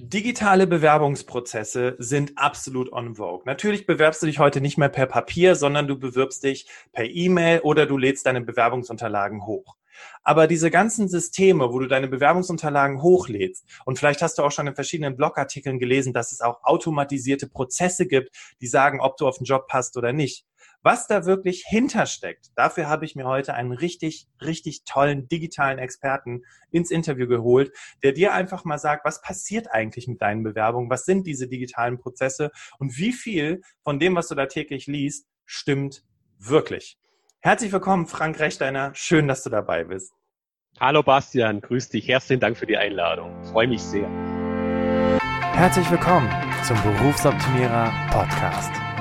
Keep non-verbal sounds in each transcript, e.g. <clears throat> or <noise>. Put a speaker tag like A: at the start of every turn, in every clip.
A: Digitale Bewerbungsprozesse sind absolut on vogue. Natürlich bewerbst du dich heute nicht mehr per Papier, sondern du bewirbst dich per E-Mail oder du lädst deine Bewerbungsunterlagen hoch. Aber diese ganzen Systeme, wo du deine Bewerbungsunterlagen hochlädst, und vielleicht hast du auch schon in verschiedenen Blogartikeln gelesen, dass es auch automatisierte Prozesse gibt, die sagen, ob du auf den Job passt oder nicht. Was da wirklich hintersteckt, dafür habe ich mir heute einen richtig, richtig tollen digitalen Experten ins Interview geholt, der dir einfach mal sagt, was passiert eigentlich mit deinen Bewerbungen, was sind diese digitalen Prozesse und wie viel von dem, was du da täglich liest, stimmt wirklich. Herzlich willkommen, Frank Rechteiner. Schön, dass du dabei bist.
B: Hallo Bastian, grüß dich. Herzlichen Dank für die Einladung. freue mich sehr.
A: Herzlich willkommen zum Berufsoptimierer Podcast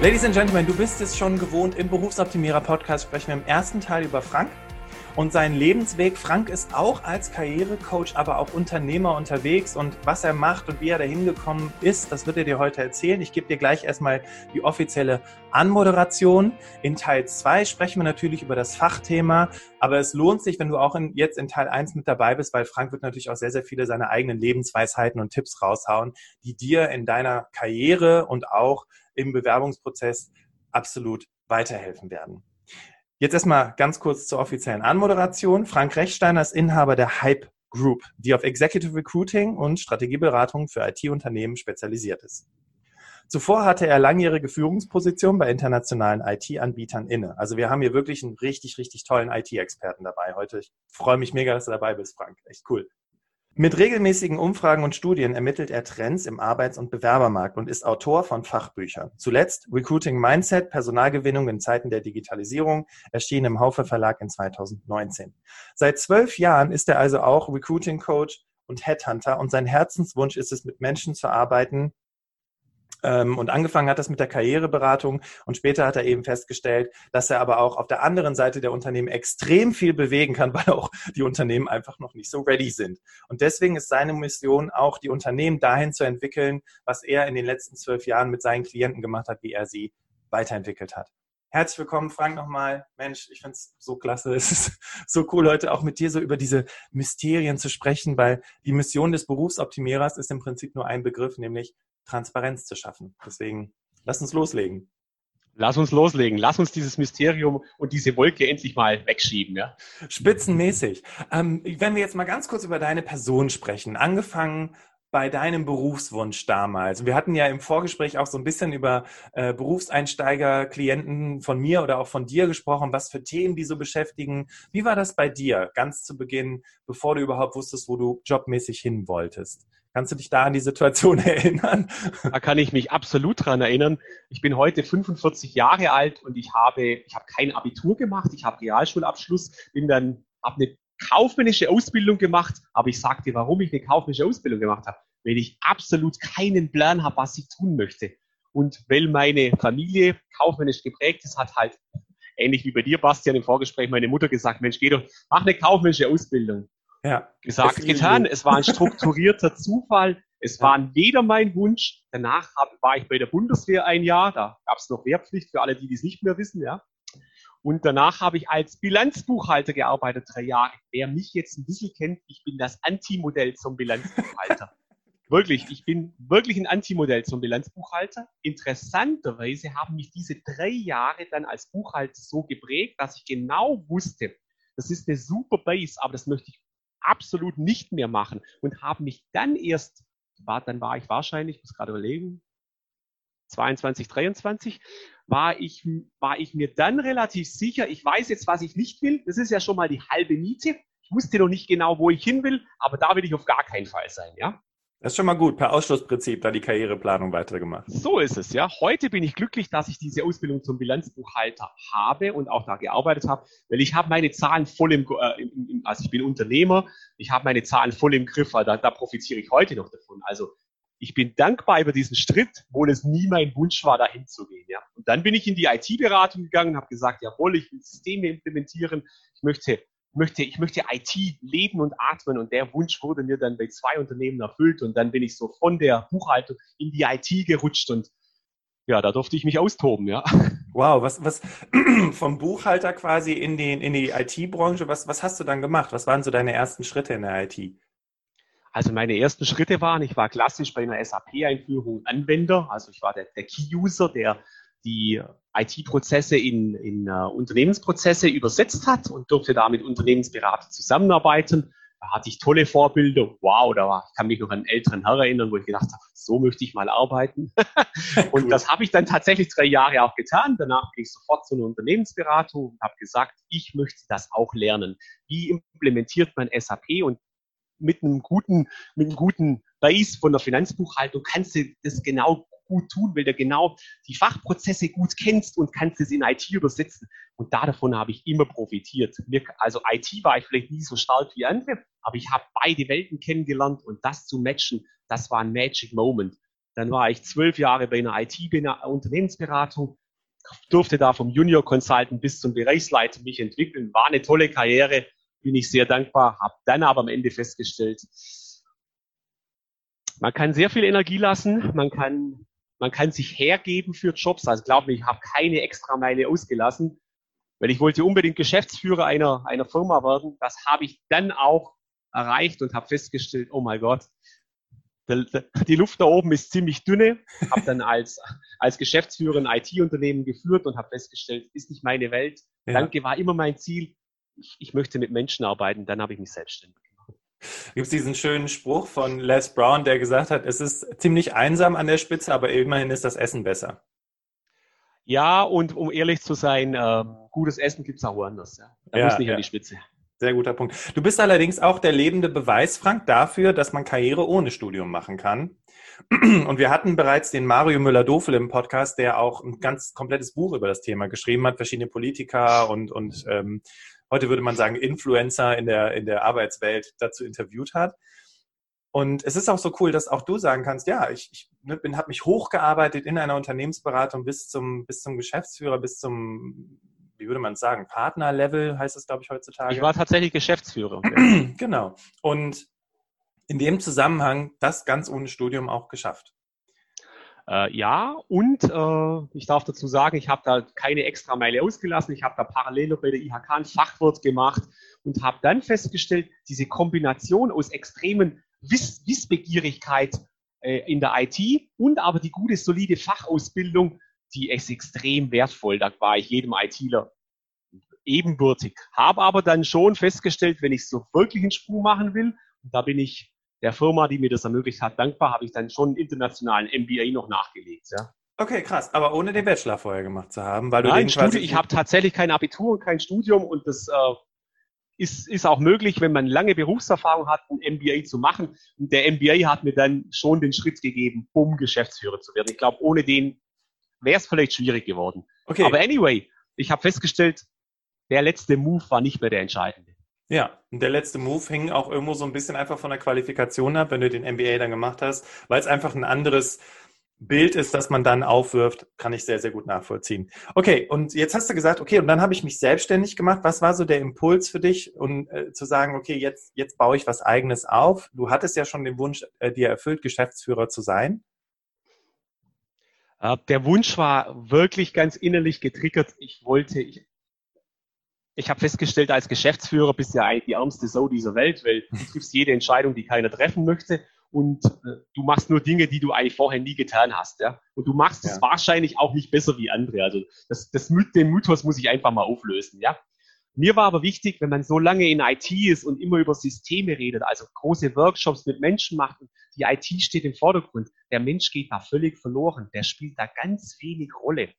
A: Ladies and Gentlemen, du bist es schon gewohnt, im Berufsoptimierer Podcast sprechen wir im ersten Teil über Frank und seinen Lebensweg. Frank ist auch als Karrierecoach, aber auch Unternehmer unterwegs und was er macht und wie er dahin gekommen ist, das wird er dir heute erzählen. Ich gebe dir gleich erstmal die offizielle Anmoderation. In Teil 2 sprechen wir natürlich über das Fachthema, aber es lohnt sich, wenn du auch in, jetzt in Teil 1 mit dabei bist, weil Frank wird natürlich auch sehr, sehr viele seiner eigenen Lebensweisheiten und Tipps raushauen, die dir in deiner Karriere und auch im Bewerbungsprozess absolut weiterhelfen werden. Jetzt erstmal ganz kurz zur offiziellen Anmoderation. Frank Rechsteiner ist Inhaber der Hype Group, die auf Executive Recruiting und Strategieberatung für IT-Unternehmen spezialisiert ist. Zuvor hatte er langjährige Führungspositionen bei internationalen IT-Anbietern inne. Also wir haben hier wirklich einen richtig, richtig tollen IT-Experten dabei heute. Ich freue mich mega, dass du dabei bist, Frank. Echt cool. Mit regelmäßigen Umfragen und Studien ermittelt er Trends im Arbeits- und Bewerbermarkt und ist Autor von Fachbüchern. Zuletzt Recruiting Mindset, Personalgewinnung in Zeiten der Digitalisierung, erschien im Haufe Verlag in 2019. Seit zwölf Jahren ist er also auch Recruiting Coach und Headhunter und sein Herzenswunsch ist es, mit Menschen zu arbeiten, und angefangen hat das mit der Karriereberatung und später hat er eben festgestellt, dass er aber auch auf der anderen Seite der Unternehmen extrem viel bewegen kann, <laughs> weil auch die Unternehmen einfach noch nicht so ready sind. Und deswegen ist seine Mission auch, die Unternehmen dahin zu entwickeln, was er in den letzten zwölf Jahren mit seinen Klienten gemacht hat, wie er sie weiterentwickelt hat. Herzlich willkommen, Frank, nochmal. Mensch, ich finde es so klasse. <laughs> Es ist so cool, heute auch mit dir so über diese Mysterien zu sprechen, weil die Mission des Berufsoptimierers ist im Prinzip nur ein Begriff, nämlich Transparenz zu schaffen. Deswegen, lass uns loslegen.
B: Lass uns loslegen. Lass uns dieses Mysterium und diese Wolke endlich mal wegschieben. Ja?
A: Spitzenmäßig. Ähm, wenn wir jetzt mal ganz kurz über deine Person sprechen, angefangen bei deinem Berufswunsch damals? Wir hatten ja im Vorgespräch auch so ein bisschen über äh, Berufseinsteiger, Klienten von mir oder auch von dir gesprochen, was für Themen die so beschäftigen. Wie war das bei dir ganz zu Beginn, bevor du überhaupt wusstest, wo du jobmäßig hin wolltest? Kannst du dich da an die Situation <laughs> erinnern?
B: Da kann ich mich absolut dran erinnern. Ich bin heute 45 Jahre alt und ich habe, ich habe kein Abitur gemacht, ich habe Realschulabschluss, bin dann, habe eine kaufmännische Ausbildung gemacht, aber ich sage dir, warum ich eine kaufmännische Ausbildung gemacht habe. Weil ich absolut keinen Plan habe, was ich tun möchte. Und weil meine Familie kaufmännisch geprägt ist, hat halt, ähnlich wie bei dir, Bastian, im Vorgespräch meine Mutter gesagt, Mensch, geh doch, mach eine kaufmännische Ausbildung. Ja. Gesagt, getan. Es war ein strukturierter Zufall. Es war weder mein Wunsch. Danach war ich bei der Bundeswehr ein Jahr. Da gab es noch Wehrpflicht für alle, die dies nicht mehr wissen. Ja. Und danach habe ich als Bilanzbuchhalter gearbeitet, drei Jahre. Wer mich jetzt ein bisschen kennt, ich bin das Antimodell zum Bilanzbuchhalter. <laughs> wirklich, ich bin wirklich ein Antimodell zum Bilanzbuchhalter. Interessanterweise haben mich diese drei Jahre dann als Buchhalter so geprägt, dass ich genau wusste, das ist eine super Base, aber das möchte ich absolut nicht mehr machen und habe mich dann erst, war, dann war ich wahrscheinlich, ich muss gerade überlegen, 22, 23, war ich, war ich mir dann relativ sicher, ich weiß jetzt, was ich nicht will. Das ist ja schon mal die halbe Miete. Ich wusste noch nicht genau, wo ich hin will, aber da will ich auf gar keinen Fall sein, ja.
A: Das ist schon mal gut, per Ausschlussprinzip da die Karriereplanung weitergemacht.
B: So ist es, ja. Heute bin ich glücklich, dass ich diese Ausbildung zum Bilanzbuchhalter habe und auch da gearbeitet habe, weil ich habe meine Zahlen voll im, äh, im also ich bin Unternehmer, ich habe meine Zahlen voll im Griff, weil da, da profitiere ich heute noch davon. Also ich bin dankbar über diesen Schritt, obwohl es nie mein Wunsch war, dahin zu gehen. Ja. Und dann bin ich in die IT-Beratung gegangen, habe gesagt, jawohl, ich will Systeme implementieren, ich möchte möchte, ich möchte IT leben und atmen und der Wunsch wurde mir dann bei zwei Unternehmen erfüllt und dann bin ich so von der Buchhaltung in die IT gerutscht und ja, da durfte ich mich austoben, ja.
A: Wow, was, was <clears throat> vom Buchhalter quasi in, den, in die IT-Branche, was, was hast du dann gemacht? Was waren so deine ersten Schritte in der IT?
B: Also meine ersten Schritte waren, ich war klassisch bei einer SAP-Einführung Anwender, also ich war der, der Key-User, der die IT-Prozesse in, in uh, Unternehmensprozesse übersetzt hat und durfte da mit Unternehmensberatern zusammenarbeiten. Da hatte ich tolle Vorbilder. Wow, da war, ich kann mich noch an einen älteren Herr erinnern, wo ich gedacht habe, so möchte ich mal arbeiten. <laughs> und cool. das habe ich dann tatsächlich drei Jahre auch getan. Danach bin ich sofort zu einer Unternehmensberatung und habe gesagt, ich möchte das auch lernen. Wie implementiert man SAP? Und mit einem guten, mit einem guten Base von der Finanzbuchhaltung kannst du das genau gut tun, weil du genau die Fachprozesse gut kennst und kannst es in IT übersetzen. Und davon habe ich immer profitiert. Also IT war ich vielleicht nie so stark wie andere, aber ich habe beide Welten kennengelernt und das zu matchen, das war ein Magic Moment. Dann war ich zwölf Jahre bei einer IT-Unternehmensberatung, durfte da vom Junior Consultant bis zum Bereichsleiter mich entwickeln, war eine tolle Karriere, bin ich sehr dankbar, habe dann aber am Ende festgestellt, man kann sehr viel Energie lassen, man kann man kann sich hergeben für Jobs. Also glaub mir, ich habe keine extra Meile ausgelassen, weil ich wollte unbedingt Geschäftsführer einer, einer Firma werden. Das habe ich dann auch erreicht und habe festgestellt, oh mein Gott, die Luft da oben ist ziemlich dünne. Habe dann als, als Geschäftsführer ein IT-Unternehmen geführt und habe festgestellt, ist nicht meine Welt. Ja. Danke war immer mein Ziel. Ich, ich möchte mit Menschen arbeiten. Dann habe ich mich selbstständig
A: Gibt es diesen schönen Spruch von Les Brown, der gesagt hat, es ist ziemlich einsam an der Spitze, aber immerhin ist das Essen besser.
B: Ja, und um ehrlich zu sein, äh, gutes Essen gibt es auch woanders. Ja. Da ja, muss nicht ja. an die Spitze.
A: Sehr guter Punkt. Du bist allerdings auch der lebende Beweis, Frank, dafür, dass man Karriere ohne Studium machen kann. Und wir hatten bereits den Mario Müller-Dofel im Podcast, der auch ein ganz komplettes Buch über das Thema geschrieben hat, verschiedene Politiker und, und ähm, heute würde man sagen, Influencer in der, in der Arbeitswelt dazu interviewt hat. Und es ist auch so cool, dass auch du sagen kannst, ja, ich, ich ne, bin, habe mich hochgearbeitet in einer Unternehmensberatung bis zum, bis zum Geschäftsführer, bis zum, wie würde man sagen, Partnerlevel heißt es, glaube ich, heutzutage.
B: Ich war tatsächlich Geschäftsführer. <clears throat>
A: genau. Und in dem Zusammenhang das ganz ohne Studium auch geschafft.
B: Äh, ja, und äh, ich darf dazu sagen, ich habe da keine extra Meile ausgelassen. Ich habe da parallel noch bei der IHK ein Fachwirt gemacht und habe dann festgestellt, diese Kombination aus extremen Wiss Wissbegierigkeit äh, in der IT und aber die gute, solide Fachausbildung, die ist extrem wertvoll. Da war ich jedem ITler ebenbürtig. Habe aber dann schon festgestellt, wenn ich so wirklich einen Sprung machen will, und da bin ich der Firma, die mir das ermöglicht hat, dankbar, habe ich dann schon einen internationalen MBA noch nachgelegt. Ja.
A: Okay, krass. Aber ohne den Bachelor vorher gemacht zu haben, weil du
B: Nein, den quasi ich habe tatsächlich kein Abitur und kein Studium und das äh, ist, ist auch möglich, wenn man lange Berufserfahrung hat, ein MBA zu machen. Und der MBA hat mir dann schon den Schritt gegeben, um Geschäftsführer zu werden. Ich glaube, ohne den wäre es vielleicht schwierig geworden. Okay. Aber anyway, ich habe festgestellt, der letzte Move war nicht mehr der entscheidende.
A: Ja, und der letzte Move hing auch irgendwo so ein bisschen einfach von der Qualifikation ab, wenn du den MBA dann gemacht hast, weil es einfach ein anderes Bild ist, das man dann aufwirft, kann ich sehr, sehr gut nachvollziehen. Okay, und jetzt hast du gesagt, okay, und dann habe ich mich selbstständig gemacht. Was war so der Impuls für dich, um äh, zu sagen, okay, jetzt, jetzt baue ich was eigenes auf? Du hattest ja schon den Wunsch, äh, dir erfüllt, Geschäftsführer zu sein.
B: Äh, der Wunsch war wirklich ganz innerlich getriggert. Ich wollte, ich, ich habe festgestellt, als Geschäftsführer bist du ja eigentlich die ärmste Sau dieser Welt, weil <laughs> du triffst jede Entscheidung, die keiner treffen möchte und äh, du machst nur Dinge, die du eigentlich vorher nie getan hast, ja. Und du machst es wahrscheinlich auch nicht besser wie andere. Also das, das den Mythos muss ich einfach mal auflösen, ja. Mir war aber wichtig, wenn man so lange in IT ist und immer über Systeme redet, also große Workshops mit Menschen macht und die IT steht im Vordergrund, der Mensch geht da völlig verloren, der spielt da ganz wenig Rolle.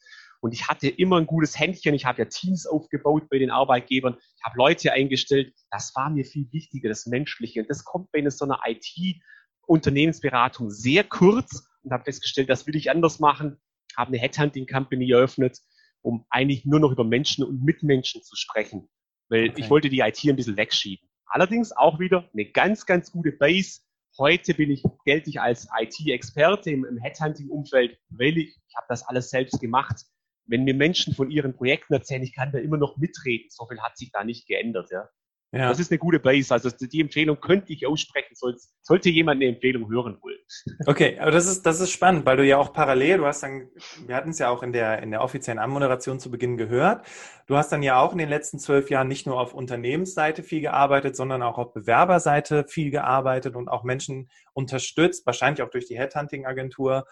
B: Und ich hatte immer ein gutes Händchen. Ich habe ja Teams aufgebaut bei den Arbeitgebern. Ich habe Leute eingestellt. Das war mir viel wichtiger, das Menschliche. Und das kommt bei so einer IT Unternehmensberatung sehr kurz und habe festgestellt, das will ich anders machen, habe eine Headhunting Company eröffnet, um eigentlich nur noch über Menschen und Mitmenschen zu sprechen, weil okay. ich wollte die IT ein bisschen wegschieben. Allerdings auch wieder eine ganz, ganz gute Base. Heute bin ich, gelte ich als IT-Experte im, im Headhunting-Umfeld, weil ich, ich habe das alles selbst gemacht. Wenn mir Menschen von ihren Projekten erzählen, ich kann da immer noch mitreden. So viel hat sich da nicht geändert. Ja. Ja. Das ist eine gute Base. Also die Empfehlung könnte ich aussprechen, sollte jemand eine Empfehlung hören wollen. <laughs>
A: Okay, aber das ist, das ist spannend, weil du ja auch parallel, du hast dann, wir hatten es ja auch in der, in der offiziellen Anmoderation zu Beginn gehört, du hast dann ja auch in den letzten zwölf Jahren nicht nur auf Unternehmensseite viel gearbeitet, sondern auch auf Bewerberseite viel gearbeitet und auch Menschen unterstützt, wahrscheinlich auch durch die Headhunting-Agentur,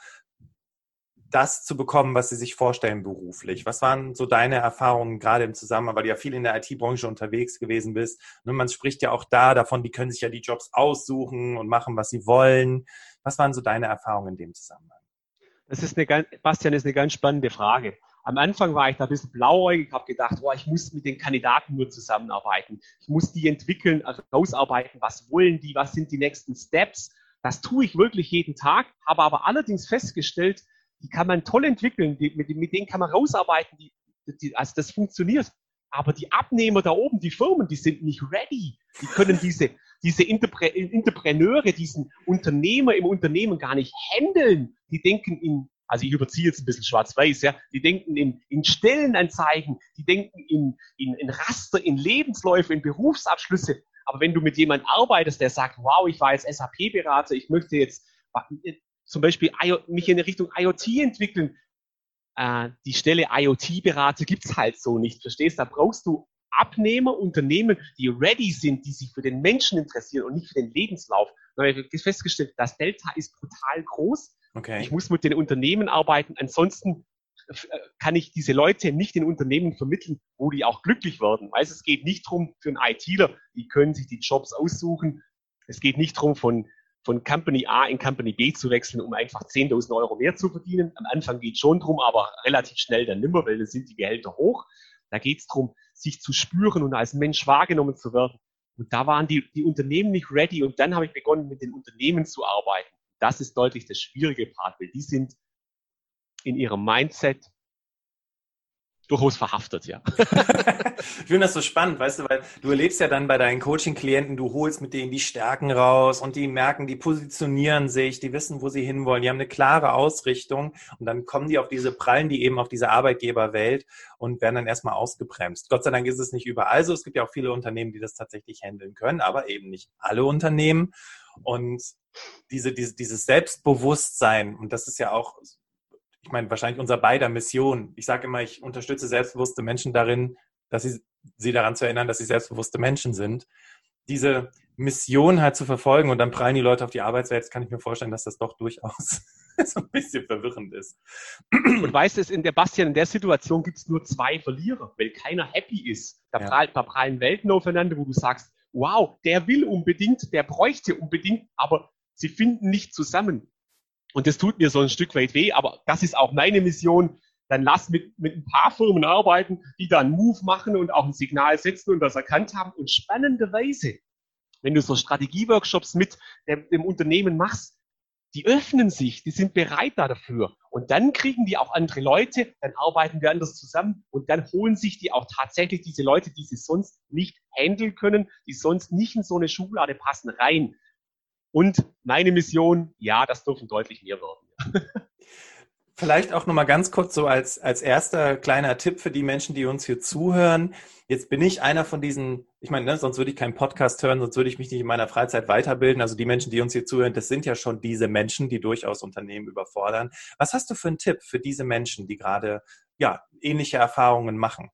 A: das zu bekommen, was Sie sich vorstellen beruflich? Was waren so deine Erfahrungen gerade im Zusammenhang, weil du ja viel in der IT-Branche unterwegs gewesen bist? Und ne, man spricht ja auch da davon, die können sich ja die Jobs aussuchen und machen, was sie wollen. Was waren so deine Erfahrungen in dem Zusammenhang?
B: Das ist eine ganz, Bastian, ist eine ganz spannende Frage. Am Anfang war ich da ein bisschen blauäugig, habe gedacht, boah, ich muss mit den Kandidaten nur zusammenarbeiten. Ich muss die entwickeln, also ausarbeiten, was wollen die, was sind die nächsten Steps. Das tue ich wirklich jeden Tag, habe aber allerdings festgestellt, die kann man toll entwickeln, die, mit, mit, denen kann man rausarbeiten, die, die, also das funktioniert. Aber die Abnehmer da oben, die Firmen, die sind nicht ready. Die können diese, diese Interpre Entrepreneure, diesen Unternehmer im Unternehmen gar nicht handeln. Die denken in, also ich überziehe jetzt ein bisschen schwarz-weiß, ja, die denken in, in Stellenanzeigen, die denken in, in, in Raster, in Lebensläufe, in Berufsabschlüsse. Aber wenn du mit jemandem arbeitest, der sagt, wow, ich war jetzt SAP-Berater, ich möchte jetzt zum Beispiel mich in Richtung IoT entwickeln. Äh, die Stelle IoT-Berater gibt's halt so nicht. Verstehst? Da brauchst du Abnehmer, Unternehmen, die ready sind, die sich für den Menschen interessieren und nicht für den Lebenslauf. Da habe ich festgestellt, das Delta ist brutal groß. Okay. Ich muss mit den Unternehmen arbeiten. Ansonsten äh, kann ich diese Leute nicht in Unternehmen vermitteln, wo die auch glücklich werden. Weil es geht nicht darum, für einen ITler, die können sich die Jobs aussuchen. Es geht nicht darum, von von Company A in Company B zu wechseln, um einfach 10.000 Euro mehr zu verdienen. Am Anfang geht schon drum, aber relativ schnell dann nimmer, weil dann sind die Gehälter hoch. Da geht es darum, sich zu spüren und als Mensch wahrgenommen zu werden. Und da waren die, die Unternehmen nicht ready und dann habe ich begonnen, mit den Unternehmen zu arbeiten. Das ist deutlich das schwierige Part, weil die sind in ihrem Mindset durchaus verhaftet, ja. <laughs>
A: ich finde das so spannend, weißt du, weil du erlebst ja dann bei deinen Coaching-Klienten, du holst mit denen die Stärken raus und die merken, die positionieren sich, die wissen, wo sie hinwollen, die haben eine klare Ausrichtung und dann kommen die auf diese Prallen, die eben auf diese Arbeitgeberwelt und werden dann erstmal ausgebremst. Gott sei Dank ist es nicht überall so. Es gibt ja auch viele Unternehmen, die das tatsächlich handeln können, aber eben nicht alle Unternehmen. Und diese, diese, dieses Selbstbewusstsein, und das ist ja auch ich meine, wahrscheinlich unser beider Mission. Ich sage immer, ich unterstütze selbstbewusste Menschen darin, dass sie, sie daran zu erinnern, dass sie selbstbewusste Menschen sind. Diese Mission halt zu verfolgen und dann prallen die Leute auf die Arbeitswelt, kann ich mir vorstellen, dass das doch durchaus <laughs> so ein bisschen verwirrend ist.
B: Und weißt du, in der Bastian, in der Situation gibt es nur zwei Verlierer, weil keiner happy ist. Da, ja. prallen, da prallen Welten aufeinander, wo du sagst, wow, der will unbedingt, der bräuchte unbedingt, aber sie finden nicht zusammen. Und das tut mir so ein Stück weit weh, aber das ist auch meine Mission. Dann lass mit, mit ein paar Firmen arbeiten, die da einen Move machen und auch ein Signal setzen und das erkannt haben. Und spannenderweise, wenn du so Strategieworkshops mit dem, dem Unternehmen machst, die öffnen sich, die sind bereit da dafür. Und dann kriegen die auch andere Leute, dann arbeiten wir anders zusammen und dann holen sich die auch tatsächlich diese Leute, die sie sonst nicht handeln können, die sonst nicht in so eine Schublade passen, rein. Und meine Mission, ja, das dürfen deutlich mehr werden. <laughs>
A: Vielleicht auch nochmal ganz kurz so als, als erster kleiner Tipp für die Menschen, die uns hier zuhören. Jetzt bin ich einer von diesen, ich meine, ne, sonst würde ich keinen Podcast hören, sonst würde ich mich nicht in meiner Freizeit weiterbilden. Also die Menschen, die uns hier zuhören, das sind ja schon diese Menschen, die durchaus Unternehmen überfordern. Was hast du für einen Tipp für diese Menschen, die gerade ja, ähnliche Erfahrungen machen?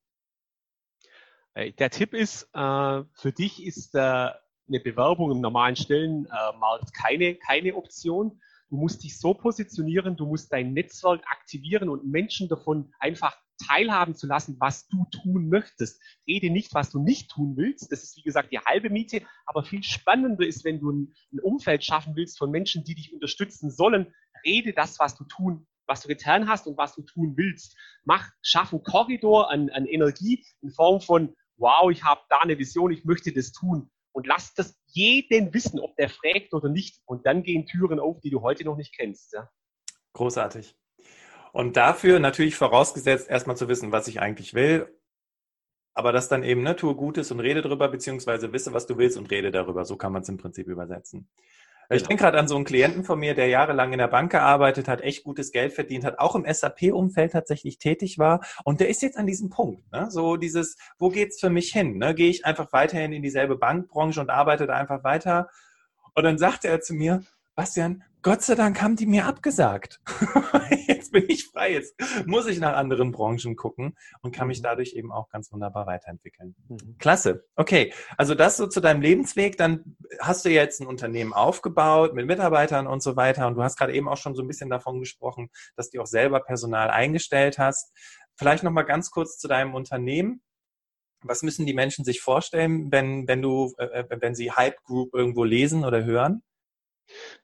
B: Äh, der Tipp ist, äh, für dich ist der eine Bewerbung im normalen Stellenmarkt keine, keine Option. Du musst dich so positionieren, du musst dein Netzwerk aktivieren und Menschen davon einfach teilhaben zu lassen, was du tun möchtest. Rede nicht, was du nicht tun willst. Das ist, wie gesagt, die halbe Miete. Aber viel spannender ist, wenn du ein, Umfeld schaffen willst von Menschen, die dich unterstützen sollen. Rede das, was du tun was du getan hast und was du tun willst. Mach, schaff einen Korridor an, an Energie in Form von, wow, ich habe da eine Vision, ich möchte das tun und lass das jeden wissen, ob der fragt oder nicht. Und dann gehen Türen auf, die du heute noch nicht kennst. Ja.
A: Großartig. Und dafür natürlich vorausgesetzt, erstmal zu wissen, was ich eigentlich will. Aber das dann eben, ne, tue Gutes und rede darüber, beziehungsweise wisse, was du willst und rede darüber. So kann man es im Prinzip übersetzen. Ich genau. denke gerade an so einen Klienten von mir, der jahrelang in der Bank gearbeitet hat, echt gutes Geld verdient hat, auch im SAP-Umfeld tatsächlich tätig war. Und der ist jetzt an diesem Punkt. Ne? So dieses, wo geht's für mich hin? Ne? Gehe ich einfach weiterhin in dieselbe Bankbranche und arbeite da einfach weiter? Und dann sagte er zu mir, Bastian, Gott sei Dank haben die mir abgesagt. <laughs> jetzt bin ich frei. Jetzt muss ich nach anderen Branchen gucken und kann mich mhm. dadurch eben auch ganz wunderbar weiterentwickeln. Mhm. Klasse. Okay. Also das so zu deinem Lebensweg. Dann hast du jetzt ein Unternehmen aufgebaut mit Mitarbeitern und so weiter. Und du hast gerade eben auch schon so ein bisschen davon gesprochen, dass du auch selber Personal eingestellt hast. Vielleicht nochmal ganz kurz zu deinem Unternehmen. Was müssen die Menschen sich vorstellen, wenn, wenn du, äh, äh wenn sie Hype Group irgendwo lesen oder hören?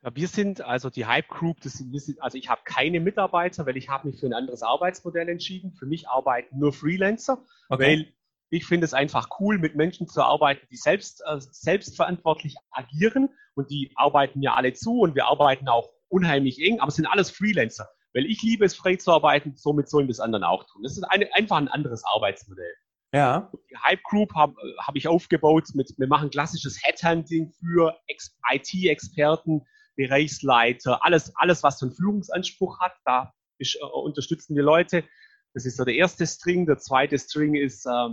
B: Ja, wir sind also die Hype Group, das sind, sind, also ich habe keine Mitarbeiter, weil ich habe mich für ein anderes Arbeitsmodell entschieden. Für mich arbeiten nur Freelancer, okay. weil ich finde es einfach cool, mit Menschen zu arbeiten, die selbst äh, selbstverantwortlich agieren und die arbeiten mir alle zu und wir arbeiten auch unheimlich eng, aber es sind alles Freelancer, weil ich liebe es, frei zu arbeiten, somit sollen das anderen auch tun. Das ist eine, einfach ein anderes Arbeitsmodell.
A: Ja.
B: Die Hype Group habe hab ich aufgebaut mit, wir machen klassisches Headhunting für IT-Experten, Bereichsleiter, alles, alles, was so einen Führungsanspruch hat, da ist, äh, unterstützen wir Leute. Das ist so der erste String. Der zweite String ist, äh,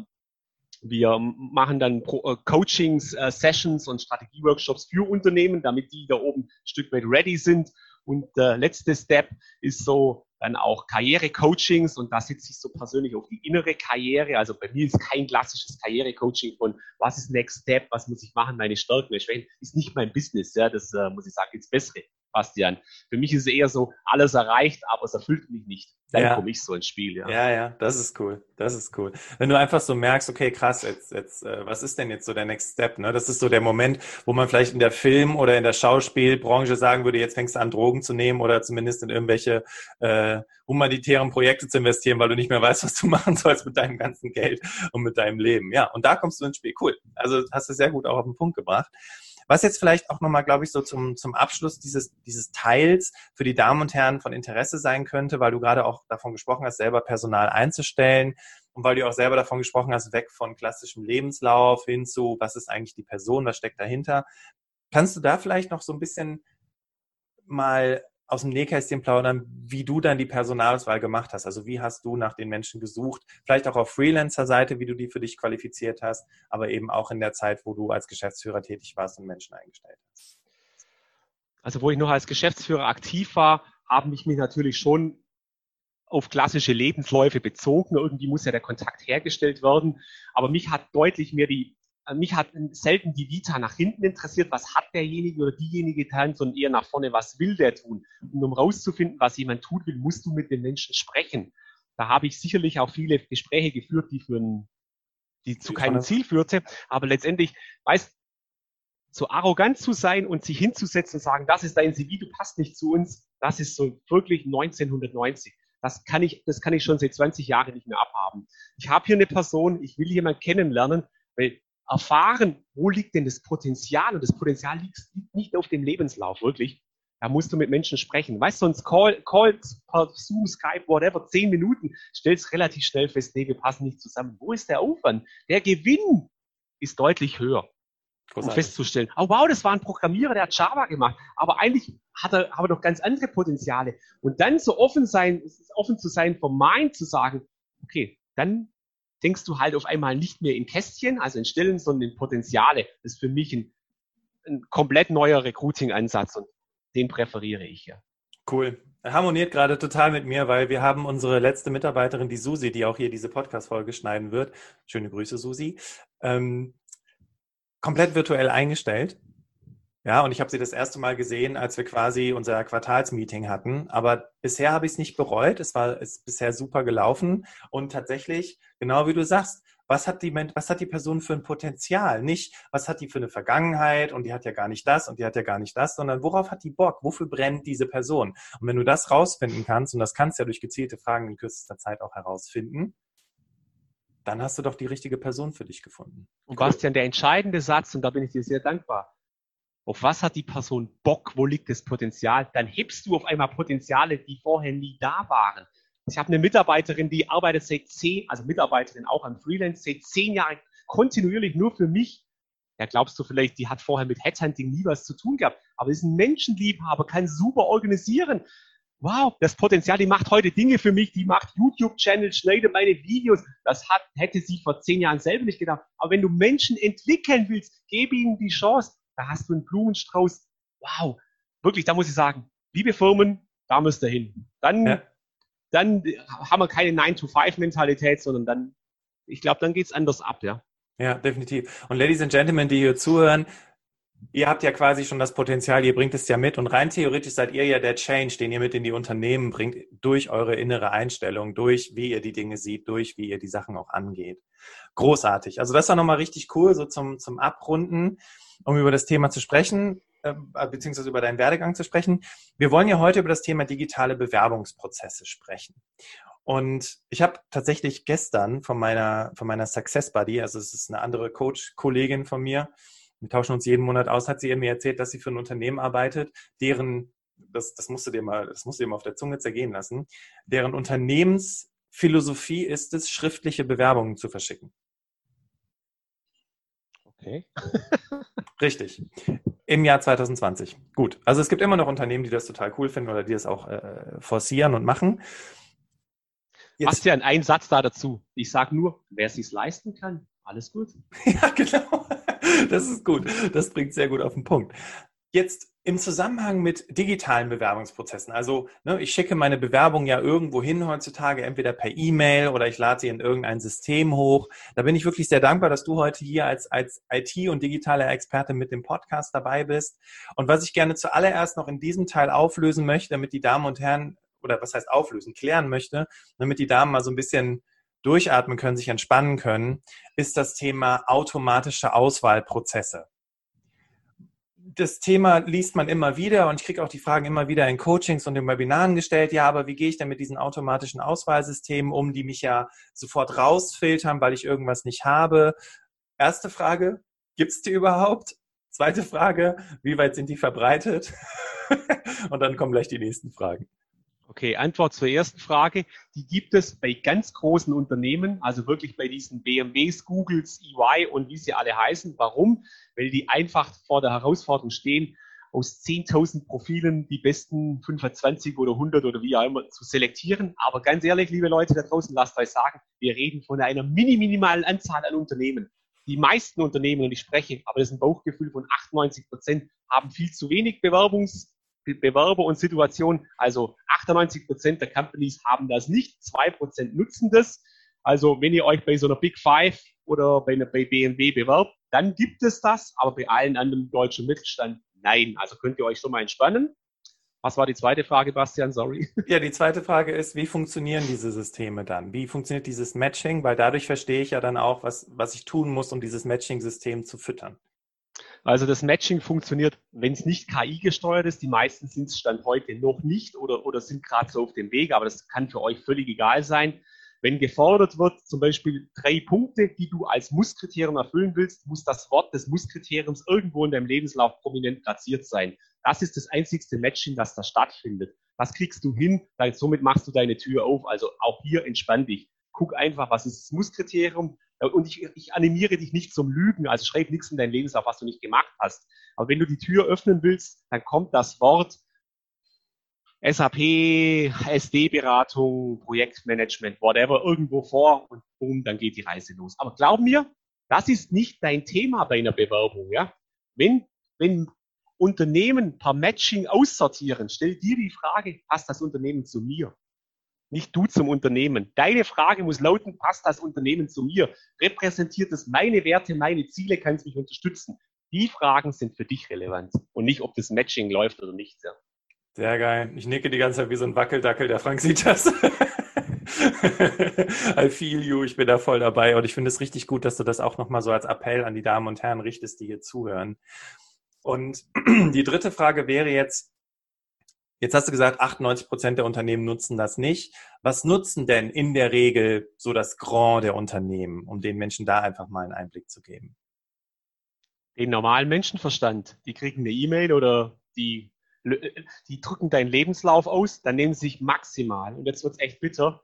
B: wir machen dann Pro, äh, Coachings, äh, Sessions und Strategieworkshops für Unternehmen, damit die da oben ein Stück weit ready sind. Und der letzte Step ist so, dann auch Karrierecoachings und da sitze ich so persönlich auf die innere Karriere. Also bei mir ist kein klassisches Karrierecoaching von was ist Next Step, was muss ich machen, meine Stärken, meine Schwächen, ist nicht mein Business. Ja, das äh, muss ich sagen, ins Bessere, Bastian. Für mich ist es eher so, alles erreicht, aber es erfüllt mich nicht dann ja. komme ich so ins Spiel, ja.
A: Ja, ja, das ist cool. Das ist cool. Wenn du einfach so merkst, okay, krass, jetzt, jetzt, äh, was ist denn jetzt so der Next Step? Ne? Das ist so der Moment, wo man vielleicht in der Film- oder in der Schauspielbranche sagen würde, jetzt fängst du an, Drogen zu nehmen oder zumindest in irgendwelche äh, humanitären Projekte zu investieren, weil du nicht mehr weißt, was du <laughs> machen sollst mit deinem ganzen Geld und mit deinem Leben. Ja, und da kommst du ins Spiel. Cool. Also hast du sehr gut auch auf den Punkt gebracht. Was jetzt vielleicht auch nochmal, glaube ich, so zum, zum Abschluss dieses, dieses Teils für die Damen und Herren von Interesse sein könnte, weil du gerade auch davon gesprochen hast, selber Personal einzustellen und weil du auch selber davon gesprochen hast, weg von klassischem Lebenslauf hin zu, was ist eigentlich die Person, was steckt dahinter. Kannst du da vielleicht noch so ein bisschen mal aus dem Nähkästchen plaudern, wie du dann die Personalauswahl gemacht hast. Also wie hast du nach den Menschen gesucht? Vielleicht auch auf Freelancer-Seite, wie du die für dich qualifiziert hast, aber eben auch in der Zeit, wo du als Geschäftsführer tätig warst und Menschen eingestellt hast.
B: Also wo ich noch als Geschäftsführer aktiv war, haben mich mich natürlich schon auf klassische Lebensläufe bezogen. Irgendwie muss ja der Kontakt hergestellt werden. Aber mich hat deutlich mehr die mich hat selten die Vita nach hinten interessiert, was hat derjenige oder diejenige getan, sondern eher nach vorne, was will der tun. Und um rauszufinden, was jemand tun will, musst du mit den Menschen sprechen. Da habe ich sicherlich auch viele Gespräche geführt, die für ein, die zu keinem Ziel führte. Aber letztendlich, weißt, so arrogant zu sein und sich hinzusetzen und sagen, das ist dein CV, du passt nicht zu uns, das ist so wirklich 1990. Das kann ich, das kann ich schon seit 20 Jahren nicht mehr abhaben. Ich habe hier eine Person, ich will jemanden kennenlernen, weil erfahren, wo liegt denn das Potenzial? Und das Potenzial liegt nicht auf dem Lebenslauf, wirklich. Da musst du mit Menschen sprechen. Weißt du, sonst Call, Calls per Zoom, Skype, whatever, zehn Minuten, stellst relativ schnell fest, nee, wir passen nicht zusammen. Wo ist der Aufwand? Der Gewinn ist deutlich höher. Um festzustellen, oh wow, das war ein Programmierer, der hat Java gemacht, aber eigentlich hat er, aber doch ganz andere Potenziale. Und dann so offen sein, offen zu sein, vom Mind zu sagen, okay, dann denkst du halt auf einmal nicht mehr in Kästchen, also in Stellen, sondern in Potenziale. Das ist für mich ein, ein komplett neuer Recruiting-Ansatz und den präferiere ich ja.
A: Cool. Er harmoniert gerade total mit mir, weil wir haben unsere letzte Mitarbeiterin, die Susi, die auch hier diese Podcast-Folge schneiden wird. Schöne Grüße, Susi. Ähm, komplett virtuell eingestellt. Ja, und ich habe sie das erste Mal gesehen, als wir quasi unser Quartalsmeeting hatten. Aber bisher habe ich es nicht bereut. Es war ist bisher super gelaufen. Und tatsächlich, genau wie du sagst, was hat die, was hat die Person für ein Potenzial? Nicht, was hat die für eine Vergangenheit und die hat ja gar nicht das und die hat ja gar nicht das, sondern worauf hat die Bock? Wofür brennt diese Person? Und wenn du das rausfinden kannst, und das kannst du ja durch gezielte Fragen in kürzester Zeit auch herausfinden, dann hast du doch die richtige Person für dich gefunden.
B: Und Bastian, der entscheidende Satz, und da bin ich dir sehr dankbar, Auf was hat die Person Bock? Wo liegt das Potenzial? Dann hebst du auf einmal Potenziale, die vorher nie da waren. Ich habe eine Mitarbeiterin, die arbeitet seit zehn, also Mitarbeiterin auch am Freelance, seit zehn Jahren kontinuierlich nur für mich. Ja, glaubst du vielleicht, die hat vorher mit Headhunting nie was zu tun gehabt, aber ist ein Menschenliebhaber, kann super organisieren. Wow, das Potenzial, die macht heute Dinge für mich, die macht YouTube-Channel, schneidet meine Videos. Das hat, hätte sie vor zehn Jahren selber nicht gedacht. Aber wenn du Menschen entwickeln willst, gebe ihnen die Chance da hast du einen Blumenstrauß. Wow, wirklich, da muss ich sagen, liebe Firmen, da müsst ihr hin. Dann, ja. dann haben wir keine 9-to-5-Mentalität, sondern dann, ich glaube, dann geht's anders ab, ja.
A: Ja, definitiv. Und Ladies and Gentlemen, die hier zuhören, ihr habt ja quasi schon das Potenzial, ihr bringt es ja mit und rein theoretisch seid ihr ja der Change, den ihr mit in die Unternehmen bringt, durch eure innere Einstellung, durch wie ihr die Dinge seht, durch wie ihr die Sachen auch angeht. Großartig. Also das war nochmal richtig cool, so zum, zum Abrunden um über das Thema zu sprechen, äh, beziehungsweise über deinen Werdegang zu sprechen. Wir wollen ja heute über das Thema digitale Bewerbungsprozesse sprechen. Und ich habe tatsächlich gestern von meiner, von meiner Success Buddy, also es ist eine andere Coach-Kollegin von mir, wir tauschen uns jeden Monat aus, hat sie mir erzählt, dass sie für ein Unternehmen arbeitet, deren, das, das musst du dir mal, das musst du dir mal auf der Zunge zergehen lassen, deren Unternehmensphilosophie ist es, schriftliche Bewerbungen zu verschicken.
B: Okay. <laughs>
A: Richtig. Im Jahr 2020. Gut. Also es gibt immer noch Unternehmen, die das total cool finden oder die das auch äh, forcieren und machen.
B: Jetzt. Bastian, ein Satz da dazu. Ich sage nur, wer es sich leisten kann, alles gut. <laughs>
A: ja, genau. <laughs> Das ist gut. Das bringt sehr gut auf den Punkt. Jetzt im Zusammenhang mit digitalen Bewerbungsprozessen, also ne, ich schicke meine Bewerbung ja irgendwo hin heutzutage, entweder per E-Mail oder ich lade sie in irgendein System hoch. Da bin ich wirklich sehr dankbar, dass du heute hier als, als IT- und digitaler Experte mit dem Podcast dabei bist. Und was ich gerne zuallererst noch in diesem Teil auflösen möchte, damit die Damen und Herren, oder was heißt auflösen, klären möchte, damit die Damen mal so ein bisschen durchatmen können, sich entspannen können, ist das Thema automatische Auswahlprozesse das Thema liest man immer wieder und ich kriege auch die Fragen immer wieder in Coachings und in Webinaren gestellt. Ja, aber wie gehe ich denn mit diesen automatischen Auswahlsystemen um, die mich ja sofort rausfiltern, weil ich irgendwas nicht habe? Erste Frage, gibt es die überhaupt? Zweite Frage, wie weit sind die verbreitet? <laughs> und dann kommen gleich die nächsten Fragen.
B: Okay, Antwort zur ersten Frage. Die gibt es bei ganz großen Unternehmen, also wirklich bei diesen BMWs, Googles, EY und wie sie alle heißen. Warum? Weil die einfach vor der Herausforderung stehen, aus 10.000 Profilen die besten 25 oder 100 oder wie auch immer zu selektieren. Aber ganz ehrlich, liebe Leute da draußen, lasst euch sagen, wir reden von einer mini minimalen Anzahl an Unternehmen. Die meisten Unternehmen, und ich spreche, aber das ist ein Bauchgefühl von 98 Prozent, haben viel zu wenig Bewerbungs- Bewerber und Situation. Also 98 Prozent der Companies haben das nicht, zwei Prozent nutzen das. Also wenn ihr euch bei so einer Big Five oder bei, einer, bei BMW bewerbt, dann gibt es das, aber bei allen anderen deutschen Mittelstand nein. Also könnt ihr euch schon mal entspannen. Was war die zweite Frage, Bastian? Sorry. <laughs>
A: Ja, die zweite Frage ist, wie funktionieren diese Systeme dann? Wie funktioniert dieses Matching? Weil dadurch verstehe ich ja dann auch, was, was ich tun muss, um dieses Matching-System zu füttern.
B: Also das Matching funktioniert, wenn es nicht KI gesteuert ist. Die meisten sind es Stand heute noch nicht oder, oder sind gerade so auf dem Weg, aber das kann für euch völlig egal sein. Wenn gefordert wird, zum Beispiel drei Punkte, die du als Musskriterium erfüllen willst, muss das Wort des Musskriteriums irgendwo in deinem Lebenslauf prominent platziert sein. Das ist das einzigste Matching, das da stattfindet. Das kriegst du hin, dann, somit machst du deine Tür auf. Also auch hier entspann dich. Guck einfach, was ist das Musskriterium, und ich, ich animiere dich nicht zum Lügen, also schreib nichts in dein Lebenslauf, was du nicht gemacht hast. Aber wenn du die Tür öffnen willst, dann kommt das Wort SAP, SD-Beratung, Projektmanagement, whatever, irgendwo vor und boom, dann geht die Reise los. Aber glaub mir, das ist nicht dein Thema bei einer Bewerbung, ja. Wenn, wenn Unternehmen per Matching aussortieren, stell dir die Frage, passt das Unternehmen zu mir? Nicht du zum Unternehmen. Deine Frage muss lauten, passt das Unternehmen zu mir? Repräsentiert es meine Werte, meine Ziele, kann es mich unterstützen? Die Fragen sind für dich relevant und nicht, ob das Matching läuft oder nicht. Ja.
A: Sehr geil. Ich nicke die ganze Zeit wie so ein Wackeldackel. Der Frank sieht das. <laughs> I feel you. Ich bin da voll dabei. Und ich finde es richtig gut, dass du das auch nochmal so als Appell an die Damen und Herren richtest, die hier zuhören. Und <clears throat> die dritte Frage wäre jetzt, Jetzt hast du gesagt, 98 Prozent der Unternehmen nutzen das nicht. Was nutzen denn in der Regel so das Grand der Unternehmen, um den Menschen da einfach mal einen Einblick zu geben?
B: Den normalen Menschenverstand. Die kriegen eine E-Mail oder die, die drücken deinen Lebenslauf aus, dann nehmen sie sich maximal, und jetzt wird's echt bitter,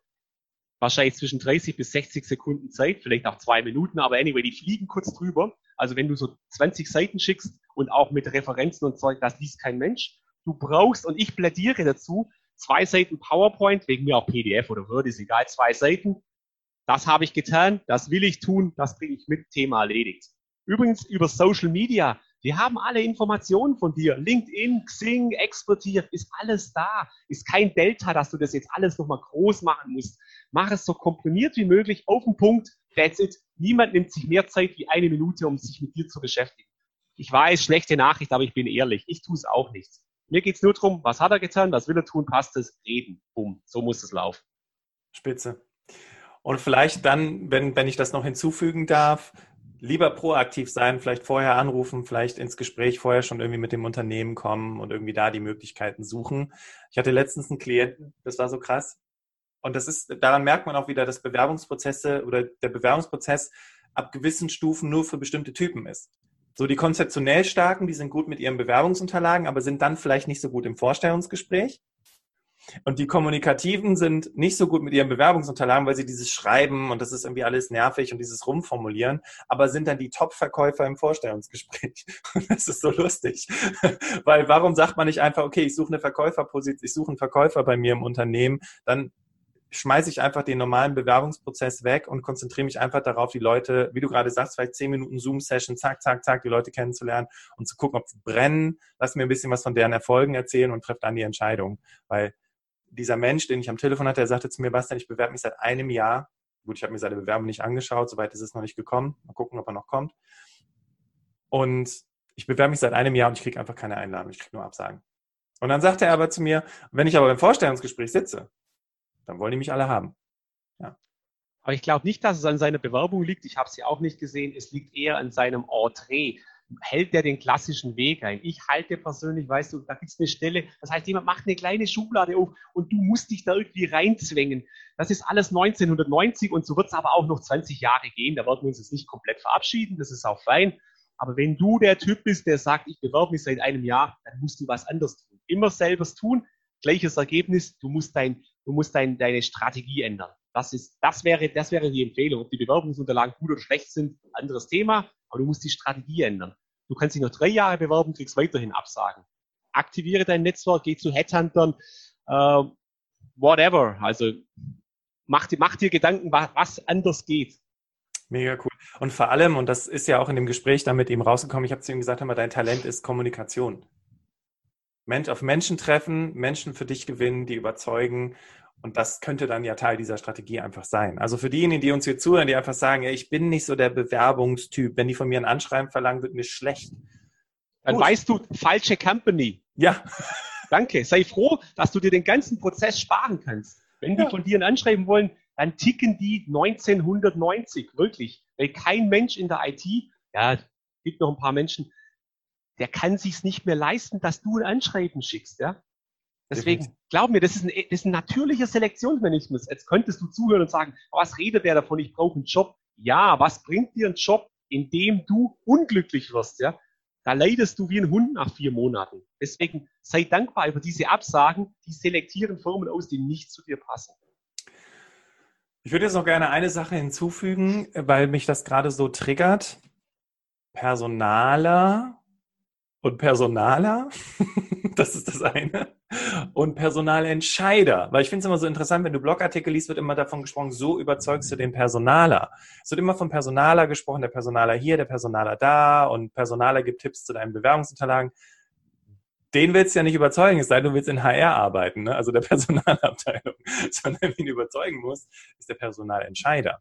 B: wahrscheinlich zwischen 30 bis 60 Sekunden Zeit, vielleicht auch zwei Minuten, aber anyway, die fliegen kurz drüber. Also wenn du so 20 Seiten schickst und auch mit Referenzen und Zeug, das liest kein Mensch. Du brauchst, und ich plädiere dazu, zwei Seiten PowerPoint, wegen mir auch PDF oder Word, ist egal, zwei Seiten. Das habe ich getan, das will ich tun, das bringe ich mit, Thema erledigt. Übrigens über Social Media, wir haben alle Informationen von dir. LinkedIn, Xing, Expertier, ist alles da. Ist kein Delta, dass du das jetzt alles nochmal groß machen musst. Mach es so komprimiert wie möglich, auf den Punkt, that's it. Niemand nimmt sich mehr Zeit wie eine Minute, um sich mit dir zu beschäftigen. Ich weiß, schlechte Nachricht, aber ich bin ehrlich. Ich tue es auch nicht. Mir geht's nur darum, was hat er getan, was will er tun, passt es, reden. Bumm. So muss es laufen.
A: Spitze. Und vielleicht dann, wenn, wenn ich das noch hinzufügen darf, lieber proaktiv sein, vielleicht vorher anrufen, vielleicht ins Gespräch vorher schon irgendwie mit dem Unternehmen kommen und irgendwie da die Möglichkeiten suchen. Ich hatte letztens einen Klienten, das war so krass. Und das ist, daran merkt man auch wieder, dass Bewerbungsprozesse oder der Bewerbungsprozess ab gewissen Stufen nur für bestimmte Typen ist. So die konzeptionell starken, die sind gut mit ihren Bewerbungsunterlagen, aber sind dann vielleicht nicht so gut im Vorstellungsgespräch. Und die Kommunikativen sind nicht so gut mit ihren Bewerbungsunterlagen, weil sie dieses Schreiben und das ist irgendwie alles nervig und dieses Rumformulieren, aber sind dann die Top-Verkäufer im Vorstellungsgespräch. <laughs> Das ist so lustig. Weil warum sagt man nicht einfach, okay, ich suche eine Verkäuferposition, ich suche einen Verkäufer bei mir im Unternehmen, dann schmeiße ich einfach den normalen Bewerbungsprozess weg und konzentriere mich einfach darauf, die Leute, wie du gerade sagst, vielleicht zehn Minuten Zoom-Session, zack, zack, zack, die Leute kennenzulernen und zu gucken, ob sie brennen. Lass mir ein bisschen was von deren Erfolgen erzählen und treffe dann die Entscheidung. Weil dieser Mensch, den ich am Telefon hatte, der sagte zu mir, Bastian, ich bewerbe mich seit einem Jahr. Gut, ich habe mir seine Bewerbung nicht angeschaut, soweit ist es noch nicht gekommen. Mal gucken, ob er noch kommt. Und ich bewerbe mich seit einem Jahr und ich kriege einfach keine Einladung, ich kriege nur Absagen. Und dann sagte er aber zu mir, wenn ich aber beim Vorstellungsgespräch sitze, dann wollen die mich alle haben.
B: Ja. Aber ich glaube nicht, dass es an seiner Bewerbung liegt. Ich habe sie auch nicht gesehen. Es liegt eher an seinem Entree hält der den klassischen Weg ein. Ich halte persönlich, weißt du, da gibt es eine Stelle, das heißt, jemand macht eine kleine Schublade auf und du musst dich da irgendwie reinzwängen. Das ist alles 1990 und so wird es aber auch noch 20 Jahre gehen. Da werden wir uns jetzt nicht komplett verabschieden, das ist auch fein. Aber wenn du der Typ bist, der sagt, ich bewerbe mich seit einem Jahr, dann musst du was anderes tun. Immer selbst tun, gleiches Ergebnis, du musst, dein, du musst dein, deine Strategie ändern. Das, ist, das, wäre, das wäre die Empfehlung. Ob die Bewerbungsunterlagen gut oder schlecht sind, anderes Thema, aber du musst die Strategie ändern. Du kannst dich noch drei Jahre bewerben, kriegst weiterhin Absagen. Aktiviere dein Netzwerk, geh zu Headhuntern, äh, whatever. Also mach, mach dir Gedanken, was, was anders geht.
A: Mega cool. Und vor allem, und das ist ja auch in dem Gespräch dann mit ihm rausgekommen, ich habe zu ihm gesagt, dein Talent ist Kommunikation. Mensch auf Menschen treffen, Menschen für dich gewinnen, die überzeugen und das könnte dann ja Teil dieser Strategie einfach sein. Also für diejenigen, die uns hier zuhören, die einfach sagen, ja, ich bin nicht so der Bewerbungstyp. Wenn die von mir ein Anschreiben verlangen, wird mir schlecht.
B: Dann Gut. weißt du, falsche Company.
A: Ja.
B: Danke. Sei froh, dass du dir den ganzen Prozess sparen kannst. Wenn ja. die von dir ein Anschreiben wollen, dann ticken die 1990. Wirklich. Weil kein Mensch in der IT, ja, gibt noch ein paar Menschen, der kann sich's nicht mehr leisten, dass du ein Anschreiben schickst, ja. Deswegen, glaub mir, das ist, ein, das ist ein natürlicher Selektionsmechanismus. Jetzt könntest du zuhören und sagen, was redet der davon? Ich brauche einen Job. Ja, was bringt dir ein Job, in dem du unglücklich wirst? Ja, da leidest du wie ein Hund nach vier Monaten. Deswegen sei dankbar über diese Absagen, die selektieren Firmen aus, die nicht zu dir passen.
A: Ich würde jetzt noch gerne eine Sache hinzufügen, weil mich das gerade so triggert. Personaler und Personaler, <laughs> das ist das eine, und Personalentscheider. Weil ich finde es immer so interessant, wenn du Blogartikel liest, wird immer davon gesprochen, so überzeugst du den Personaler. Es wird immer vom Personaler gesprochen, der Personaler hier, der Personaler da und Personaler gibt Tipps zu deinen Bewerbungsunterlagen. Den willst du ja nicht überzeugen, es sei denn, du willst in HR arbeiten, ne? also der <laughs> Personalabteilung. Sondern wen du überzeugen musst, ist der Personalentscheider.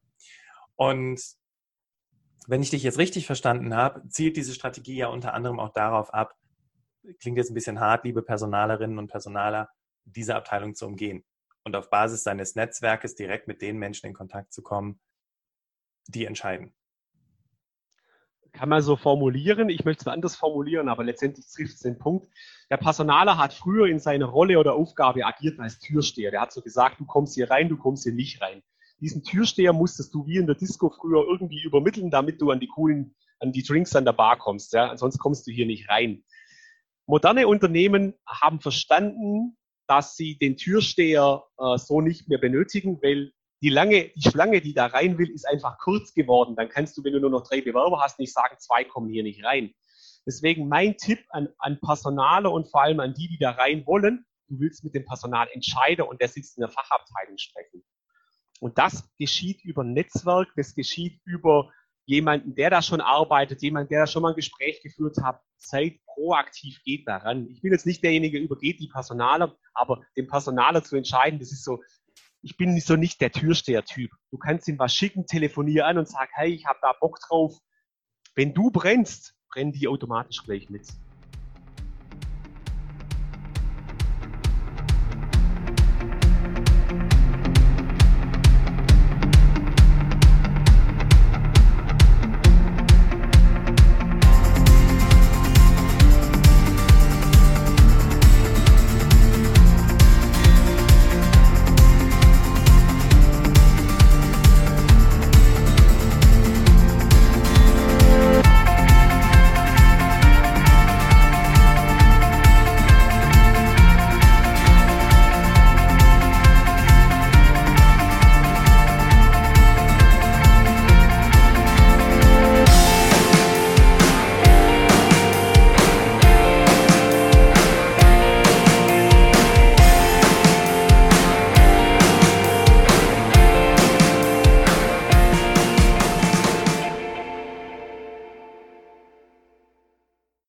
A: Und wenn ich dich jetzt richtig verstanden habe, zielt diese Strategie ja unter anderem auch darauf ab, klingt jetzt ein bisschen hart, liebe Personalerinnen und Personaler, diese Abteilung zu umgehen und auf Basis seines Netzwerkes direkt mit den Menschen in Kontakt zu kommen, die entscheiden.
B: Kann man so formulieren. Ich möchte es anders formulieren, aber letztendlich trifft es den Punkt. Der Personaler hat früher in seiner Rolle oder Aufgabe agiert als Türsteher. Der hat so gesagt, du kommst hier rein, du kommst hier nicht rein diesen Türsteher musstest du wie in der Disco früher irgendwie übermitteln, damit du an die coolen an die Drinks an der Bar kommst. Ja? Ansonsten kommst du hier nicht rein. Moderne Unternehmen haben verstanden, dass sie den Türsteher äh, so nicht mehr benötigen, weil die lange, die Schlange, die da rein will, ist einfach kurz geworden. Dann kannst du, wenn du nur noch drei Bewerber hast, nicht sagen, zwei kommen hier nicht rein. Deswegen mein Tipp an, an Personale und vor allem an die, die da rein wollen, du willst mit dem Personalentscheider und der sitzt in der Fachabteilung sprechen. Und das geschieht über Netzwerk, das geschieht über jemanden, der da schon arbeitet, jemand, der da schon mal ein Gespräch geführt hat. Seid proaktiv, geht daran. Ich bin jetzt nicht derjenige, übergeht die Personaler, aber den Personaler zu entscheiden, das ist so, ich bin so nicht der Türsteher-Typ. Du kannst ihm was schicken, telefonier an und sag, hey, ich habe da Bock drauf. Wenn du brennst, brennen die automatisch gleich mit.